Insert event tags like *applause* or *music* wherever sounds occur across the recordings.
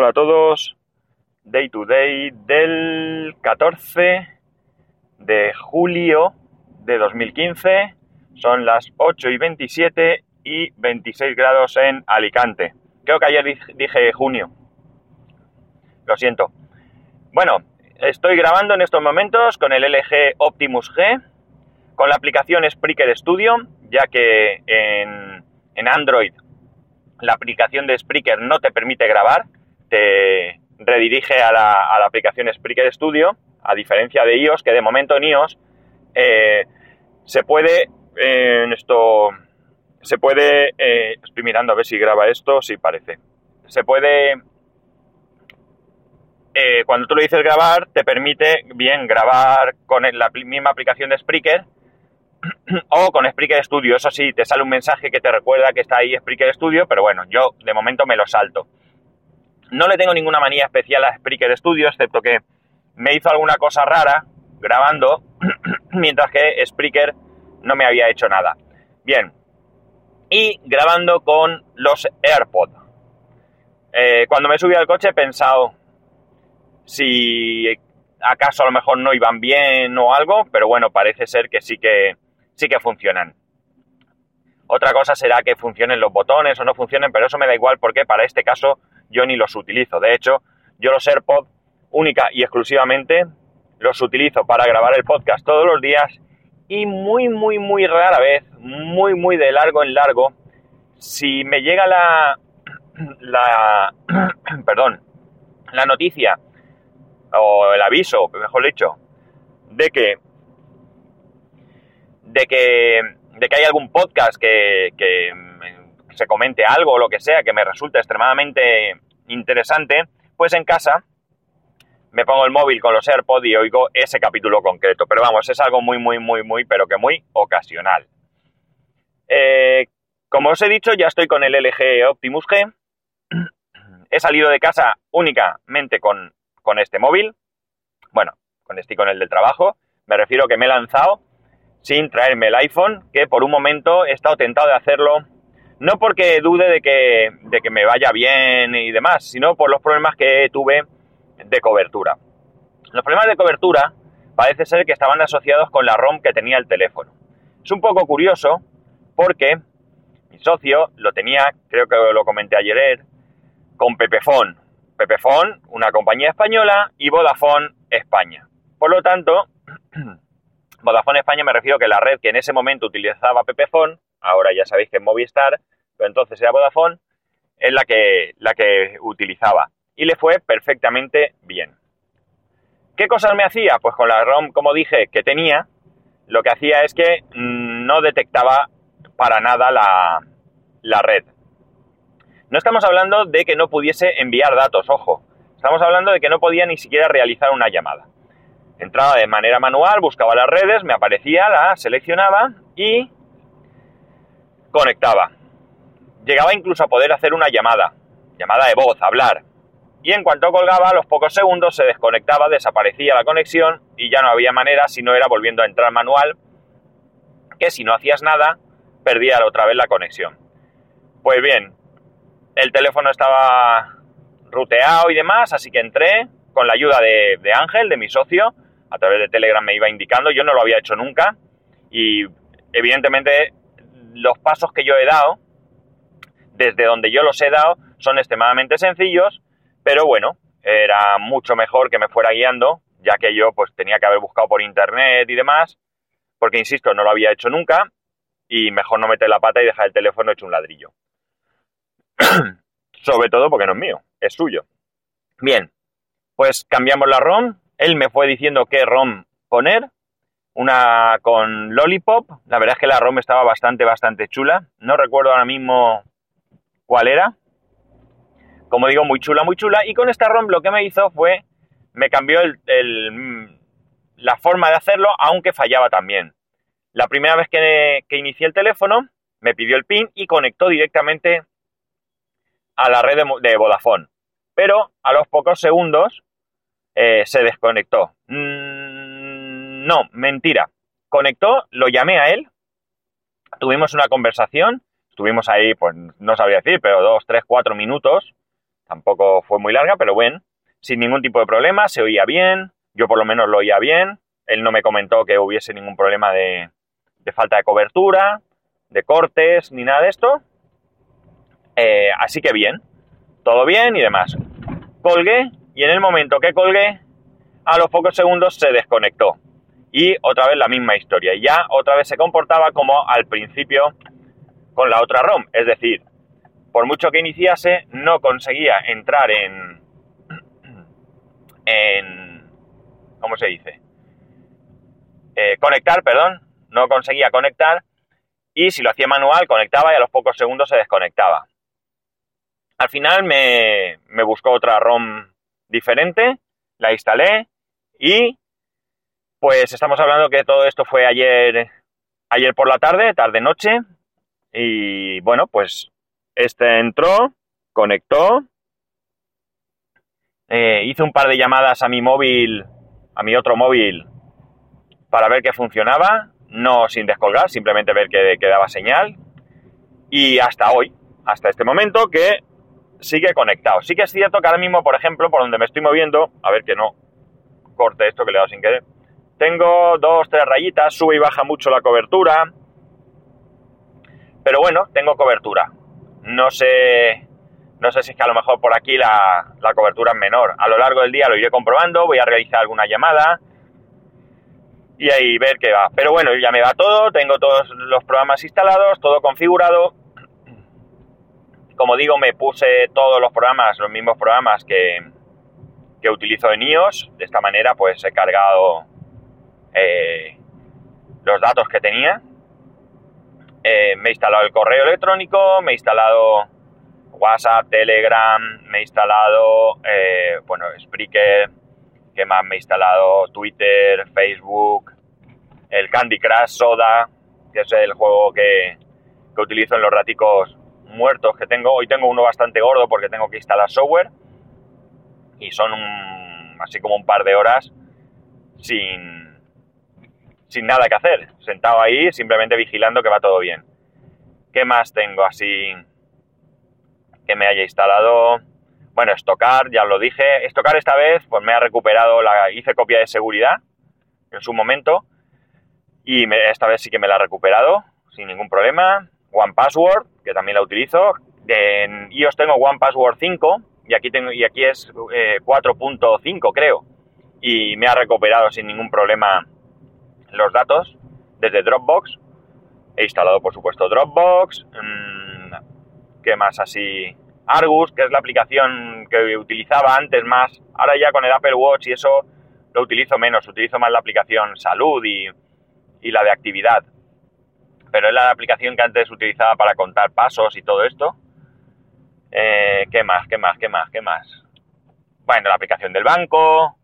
Hola a todos. Day to day del 14 de julio de 2015. Son las 8 y 27 y 26 grados en Alicante. Creo que ayer dije junio. Lo siento. Bueno, estoy grabando en estos momentos con el LG Optimus G, con la aplicación Spreaker Studio, ya que en, en Android la aplicación de Spreaker no te permite grabar, te redirige a la, aplicación Spreaker Studio, a diferencia de iOS, que de momento en iOS eh, se puede, eh, esto, se puede, eh, estoy mirando a ver si graba esto, sí parece, se puede, cuando tú le dices grabar, te permite bien grabar con la misma aplicación de Spreaker, *clears throat* o con Spreaker Studio. Eso sí, te sale un mensaje que te recuerda que está ahí Spreaker Studio, pero bueno, yo de momento me lo salto. No le tengo ninguna manía especial a Spreaker Studio, excepto que me hizo alguna cosa rara grabando, *clears throat* mientras que Spreaker no me había hecho nada. Bien, y grabando con los AirPods. Eh, cuando me subí al coche he pensado si acaso a lo mejor no iban bien o algo, pero bueno, parece ser que sí que sí que funcionan. Otra cosa será que funcionen los botones o no funcionen, pero eso me da igual porque para este caso yo ni los utilizo. De hecho, yo los AirPods única y exclusivamente los utilizo para grabar el podcast todos los días y muy, muy, muy rara vez, muy, muy de largo en largo, si me llega la, *clears throat* la, *clears throat* perdón, la noticia o el aviso, mejor dicho, de que de que, de que hay algún podcast que, que se comente algo o lo que sea que me resulte extremadamente interesante, pues en casa me pongo el móvil con los AirPods y oigo ese capítulo concreto. Pero vamos, es algo muy, muy, muy, muy, pero que muy ocasional. Eh, como os he dicho, ya estoy con el LG Optimus G. *clears throat* He salido de casa únicamente con, con este móvil. Bueno, con este y con el del trabajo. Me refiero que me he lanzado sin traerme el iPhone, que por un momento he estado tentado de hacerlo, no porque dude de que, de que me vaya bien y demás, sino por los problemas que tuve de cobertura. Los problemas de cobertura parece ser que estaban asociados con la ROM que tenía el teléfono. Es un poco curioso porque mi socio lo tenía, creo que lo comenté ayer, con Pepefon. Pepefon, una compañía española, y Vodafone España. Por lo tanto, *clears throat* Vodafone España me refiero que la red que en ese momento utilizaba Pepefon, ahora ya sabéis que es Movistar, pero entonces era Vodafone, es la que, la que utilizaba. Y le fue perfectamente bien. ¿Qué cosas me hacía? Pues con la ROM, como dije, que tenía, lo que hacía es que no detectaba para nada la, la red. No estamos hablando de que no pudiese enviar datos, ojo. Estamos hablando de que no podía ni siquiera realizar una llamada. Entraba de manera manual, buscaba las redes, me aparecía, la seleccionaba y conectaba. Llegaba incluso a poder hacer una llamada, llamada de voz, hablar. Y en cuanto colgaba, a los pocos segundos se desconectaba, desaparecía la conexión y ya no había manera si no era volviendo a entrar manual, que si no hacías nada, perdía otra vez la conexión. Pues bien, el teléfono estaba ruteado y demás, así que entré con la ayuda de, de Ángel, de mi socio, a través de Telegram me iba indicando, yo no lo había hecho nunca y evidentemente los pasos que yo he dado, desde donde yo los he dado, son extremadamente sencillos, pero bueno, era mucho mejor que me fuera guiando, ya que yo pues tenía que haber buscado por internet y demás, porque insisto, no lo había hecho nunca y mejor no meter la pata y dejar el teléfono hecho un ladrillo. *clears throat* Sobre todo porque no es mío, es suyo. Bien, pues cambiamos la ROM, él me fue diciendo qué ROM poner. Una con Lollipop. La verdad es que la ROM estaba bastante, bastante chula. No recuerdo ahora mismo cuál era. Como digo, muy chula, muy chula. Y con esta ROM lo que me hizo fue, me cambió la forma de hacerlo, aunque fallaba también. La primera vez que, inicié el teléfono, me pidió el PIN y conectó directamente a la red de, de Vodafone. Pero a los pocos segundos eh, se desconectó. Mm, no, mentira. Conectó, lo llamé a él, tuvimos una conversación, estuvimos ahí, pues no sabía decir, pero dos, tres, cuatro minutos, Tampoco fue muy larga, pero bueno, sin ningún tipo de problema, se oía bien, yo por lo menos lo oía bien, él no me comentó que hubiese ningún problema de, de falta de cobertura, de cortes, ni nada de esto. Eh, así que bien, todo bien y demás. Colgué y en el momento que colgué, a los pocos segundos se desconectó. Y otra vez la misma historia. Y ya otra vez se comportaba como al principio con la otra ROM. Es decir, por mucho que iniciase, no conseguía entrar en... *clears throat* en ¿Cómo se dice? Eh, conectar, perdón. No conseguía conectar. Y si lo hacía manual, conectaba y a los pocos segundos se desconectaba. Al final me, me buscó otra ROM diferente, la instalé y pues estamos hablando que todo esto fue ayer, ayer por la tarde, tarde-noche. Y bueno, pues este entró, conectó, eh, hice un par de llamadas a mi móvil, a mi otro móvil, para ver que funcionaba, no sin descolgar, simplemente ver que, que daba señal. Y hasta hoy, hasta este momento, que sigue conectado. Sí que es cierto que ahora mismo, por ejemplo, por donde me estoy moviendo, a ver que no corte esto que le he dado sin querer, tengo dos, tres rayitas, sube y baja mucho la cobertura. Pero bueno, tengo cobertura. No sé, no sé si es que a lo mejor por aquí la, la cobertura es menor. A lo largo del día lo iré comprobando, voy a realizar alguna llamada y ahí ver qué va. Pero bueno, ya me va todo, tengo todos los programas instalados, todo configurado como digo, me puse todos los programas, los mismos programas que, que utilizo en iOS. De esta manera, pues he cargado eh, los datos que tenía. Eh, me he instalado el correo electrónico, me he instalado WhatsApp, Telegram, me he instalado, eh, bueno, Spreaker, ¿qué más? Me he instalado Twitter, Facebook, el Candy Crush Soda, que es el juego que, que utilizo en los raticos muertos que tengo. Hoy tengo uno bastante gordo porque tengo que instalar software y son así como un par de horas sin, sin nada que hacer. Sentado ahí simplemente vigilando que va todo bien. ¿Qué más tengo así que me haya instalado? Bueno, estocar, ya lo dije. Estocar esta vez pues me ha recuperado, la hice copia de seguridad en su momento y esta vez sí que me la ha recuperado sin ningún problema. One Password, que también la utilizo. En iOS tengo One Password 5 y aquí, tengo, y aquí es 4.5 eh, creo. Y me ha recuperado sin ningún problema los datos desde Dropbox. He instalado por supuesto Dropbox. Mm, ¿Qué más así? Argus, que es la aplicación que utilizaba antes más. Ahora ya con el Apple Watch y eso lo utilizo menos. Utilizo más la aplicación Salud y, y la de actividad pero es la aplicación que antes utilizaba para contar pasos y todo esto. Eh, ¿Qué más? ¿Qué más? ¿Qué más? ¿Qué más? Bueno, la aplicación del banco.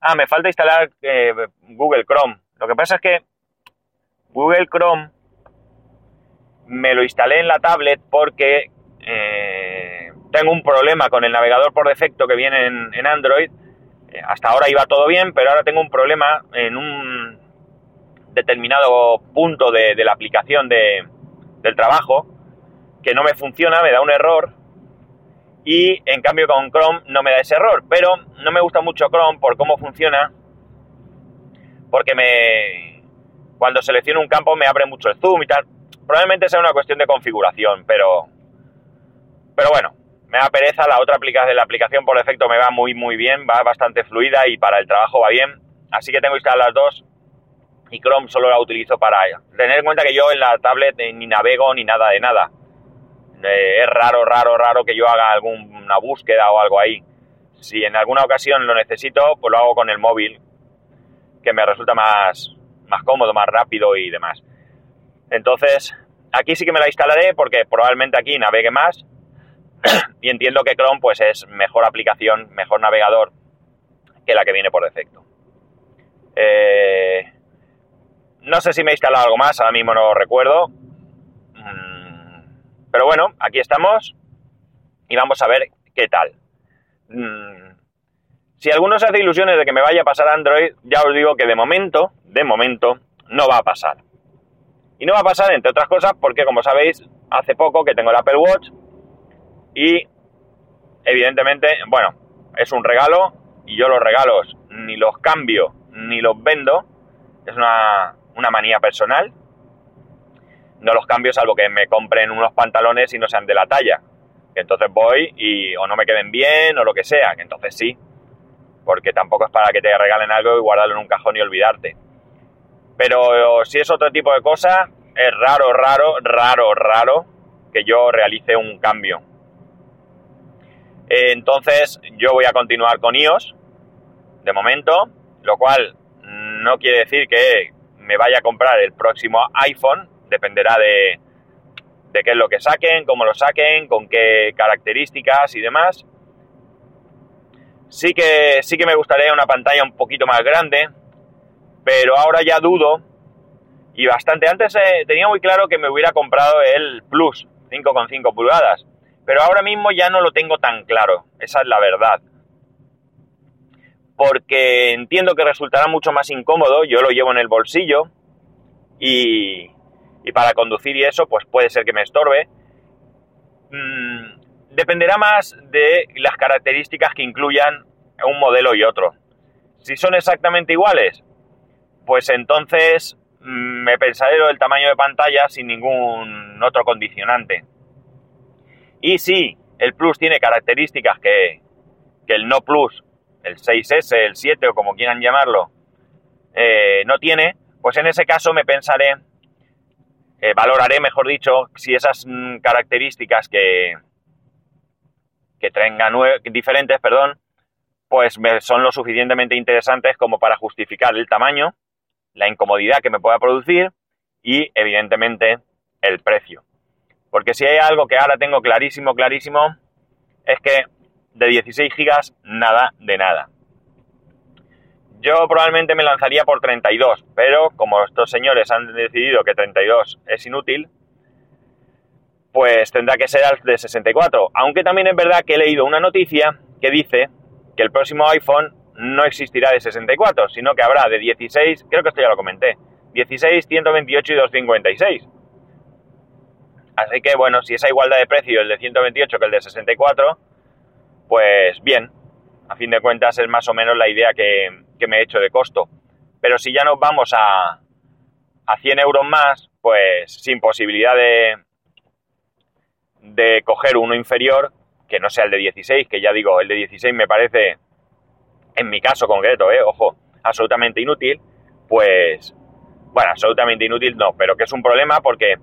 Ah, me falta instalar eh, Google Chrome. Lo que pasa es que Google Chrome me lo instalé en la tablet porque eh, tengo un problema con el navegador por defecto que viene en Android. hasta ahora iba todo bien, pero ahora tengo un problema en un determinado punto de, la aplicación de, del trabajo que no me funciona, me da un error y en cambio con Chrome no me da ese error, pero no me gusta mucho Chrome por cómo funciona porque me cuando selecciono un campo me abre mucho el zoom y tal. Probablemente sea una cuestión de configuración, pero pero bueno, me da pereza la otra aplicación, la aplicación por defecto me va muy muy bien, va bastante fluida y para el trabajo va bien, así que tengo instaladas las dos y Chrome solo la utilizo para tener en cuenta que yo en la tablet eh, ni navego ni nada de nada. Eh, es raro, raro, raro que yo haga alguna búsqueda o algo ahí. Si en alguna ocasión lo necesito, pues lo hago con el móvil, que me resulta más, más cómodo, más rápido y demás. Entonces, aquí sí que me la instalaré porque probablemente aquí navegue más *clears throat* y entiendo que Chrome pues es mejor aplicación, mejor navegador que la que viene por defecto. Eh, no sé si me he instalado algo más, ahora mismo no recuerdo. Mm, pero bueno, aquí estamos y vamos a ver qué tal. Si alguno se hace ilusiones de que me vaya a pasar Android, ya os digo que de momento, de momento, no va a pasar. Y no va a pasar, entre otras cosas, porque como sabéis, hace poco que tengo el Apple Watch y evidentemente, bueno, es un regalo y yo los regalos ni los cambio ni los vendo. Es una, una manía personal. No los cambio salvo que me compren unos pantalones y no sean de la talla. entonces voy y o no me queden bien o lo que sea. Que entonces sí. Porque tampoco es para que te regalen algo y guardarlo en un cajón y olvidarte. Pero si es otro tipo de cosa, es raro, raro, raro, raro que yo realice un cambio. Entonces yo voy a continuar con iOS de momento, lo cual no quiere decir que me vaya a comprar el próximo iPhone, dependerá de, de qué es lo que saquen, cómo lo saquen, con qué características y demás. Sí que, sí que me gustaría una pantalla un poquito más grande, pero ahora ya dudo y bastante. Antes eh, tenía muy claro que me hubiera comprado el Plus 5,5 pulgadas, pero ahora mismo ya no lo tengo tan claro, esa es la verdad. Porque entiendo que resultará mucho más incómodo, yo lo llevo en el bolsillo y, y para conducir y eso, pues puede ser que me estorbe. Mm, dependerá más de las características que incluyan un modelo y otro. Si son exactamente iguales, pues entonces mm, me pensaré lo del tamaño de pantalla sin ningún otro condicionante. Y si el Plus tiene características que, el no Plus, el 6S, el 7 o como quieran llamarlo, eh, no tiene, pues en ese caso me pensaré, eh, valoraré, mejor dicho, si esas mm, características que, que tengan diferentes, perdón, pues son lo suficientemente interesantes como para justificar el tamaño la incomodidad que me pueda producir y evidentemente el precio. Porque si hay algo que ahora tengo clarísimo, clarísimo, es que de 16 gigas nada de nada. Yo probablemente me lanzaría por 32, pero como estos señores han decidido que 32 es inútil, pues tendrá que ser al de 64. Aunque también es verdad que he leído una noticia que dice que el próximo iPhone no existirá de 64, sino que habrá de 16, creo que esto ya lo comenté, 16, 128 y 256. Así que bueno, si esa igualdad de precio el de 128 que el de 64, pues bien, a fin de cuentas es más o menos la idea que, me he hecho de costo. Pero si ya nos vamos a, a 100 euros más, pues sin posibilidad de, de coger uno inferior, que no sea el de 16, que ya digo, el de 16 me parece en mi caso concreto, eh, ojo, absolutamente inútil, pues, bueno, absolutamente inútil no, pero que es un problema porque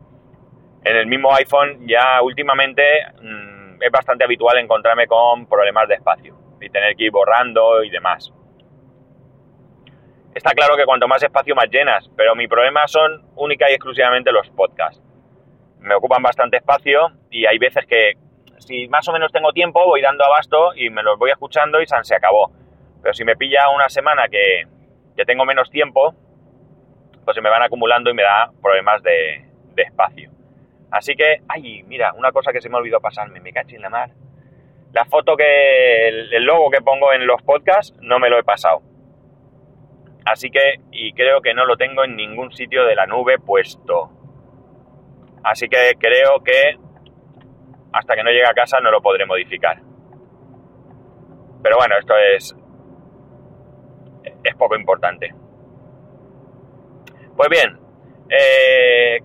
en el mismo iPhone ya últimamente mm, es bastante habitual encontrarme con problemas de espacio y tener que ir borrando y demás. Está claro que cuanto más espacio más llenas, pero mi problema son única y exclusivamente los podcasts. Me ocupan bastante espacio y hay veces que si más o menos tengo tiempo voy dando abasto y me los voy escuchando y se acabó. Pero si me pilla una semana que, tengo menos tiempo, pues se me van acumulando y me da problemas de, espacio. Así que, ay, mira, una cosa que se me olvidó pasarme, me caché en la mar. La foto que, el, logo que pongo en los podcasts, no me lo he pasado. Así que, y creo que no lo tengo en ningún sitio de la nube puesto. Así que creo que hasta que no llegue a casa no lo podré modificar. Pero bueno, esto es es poco importante. Pues bien, eh,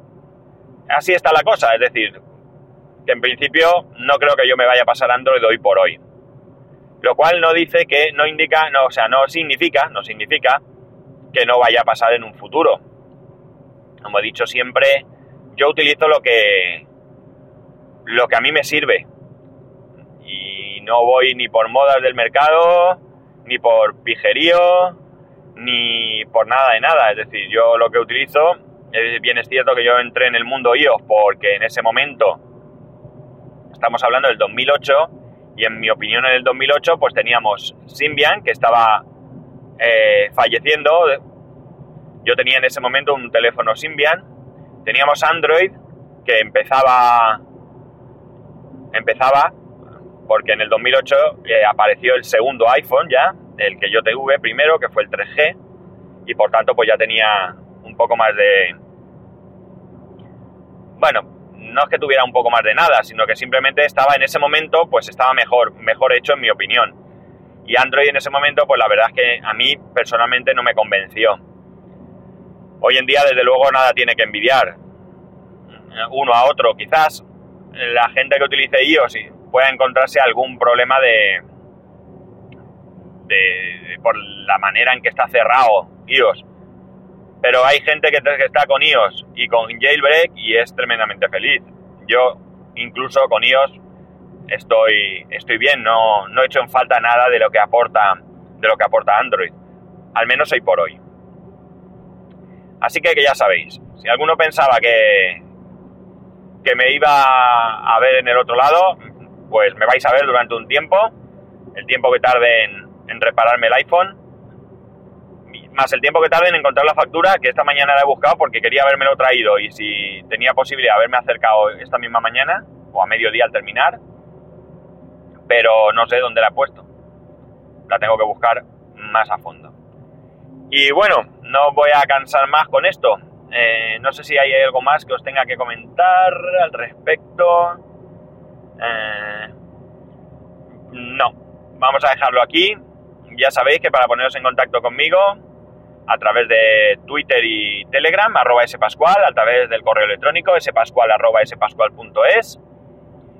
así está la cosa, es decir, que en principio no creo que yo me vaya a pasar Android hoy por hoy. Lo cual no dice que, no indica, no, o sea, no significa, no significa que no vaya a pasar en un futuro. Como he dicho siempre, yo utilizo lo que, lo que a mí me sirve. Y no voy ni por modas del mercado, ni por pijerío, ni por nada de nada. Es decir, yo lo que utilizo, bien es cierto que yo entré en el mundo iOS porque en ese momento, estamos hablando del 2008, y en mi opinión en el 2008 pues teníamos Symbian que estaba eh, falleciendo. Yo tenía en ese momento un teléfono Symbian. Teníamos Android que empezaba empezaba porque en el 2008 eh, apareció el segundo iPhone ya, el que yo tuve primero, que fue el 3G, y por tanto pues ya tenía un poco más de... Bueno, no es que tuviera un poco más de nada, sino que simplemente estaba en ese momento, pues estaba mejor, mejor hecho en mi opinión. Y Android en ese momento, pues la verdad es que a mí personalmente no me convenció. Hoy en día, desde luego, nada tiene que envidiar uno a otro. Quizás la gente que utilice iOS pueda encontrarse algún problema de, de, por la manera en que está cerrado iOS. Pero hay gente que, está con iOS y con jailbreak y es tremendamente feliz. Yo, incluso con iOS, estoy, estoy bien, no, no he hecho en falta nada de lo que aporta, de lo que aporta Android. Al menos hoy por hoy. Así que, ya sabéis, si alguno pensaba que, que me iba a ver en el otro lado, pues me vais a ver durante un tiempo, el tiempo que tarde en, en repararme el iPhone, más el tiempo que tarde en encontrar la factura, que esta mañana la he buscado porque quería habérmelo traído y si tenía posibilidad de haberme acercado esta misma mañana o a mediodía al terminar, pero no sé dónde la he puesto. La tengo que buscar más a fondo. Y bueno, no voy a cansar más con esto. Eh, no sé si hay algo más que os tenga que comentar al respecto. Eh, no, vamos a dejarlo aquí. Ya sabéis que para poneros en contacto conmigo a través de Twitter y Telegram, arroba spascual, a través del correo electrónico spascual arroba.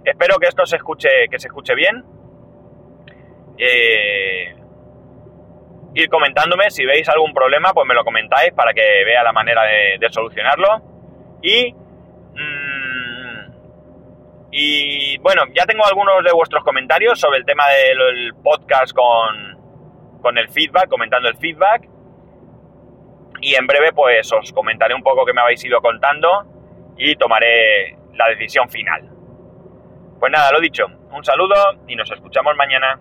Espero que esto se escuche, que se escuche bien. Eh, ir comentándome, si veis algún problema, pues me lo comentáis para que vea la manera de, solucionarlo. Y, mm, y bueno, ya tengo algunos de vuestros comentarios sobre el tema del podcast con, con el feedback, comentando el feedback. Y en breve, pues os comentaré un poco que me habéis ido contando y tomaré la decisión final. Pues nada, lo dicho, un saludo y nos escuchamos mañana.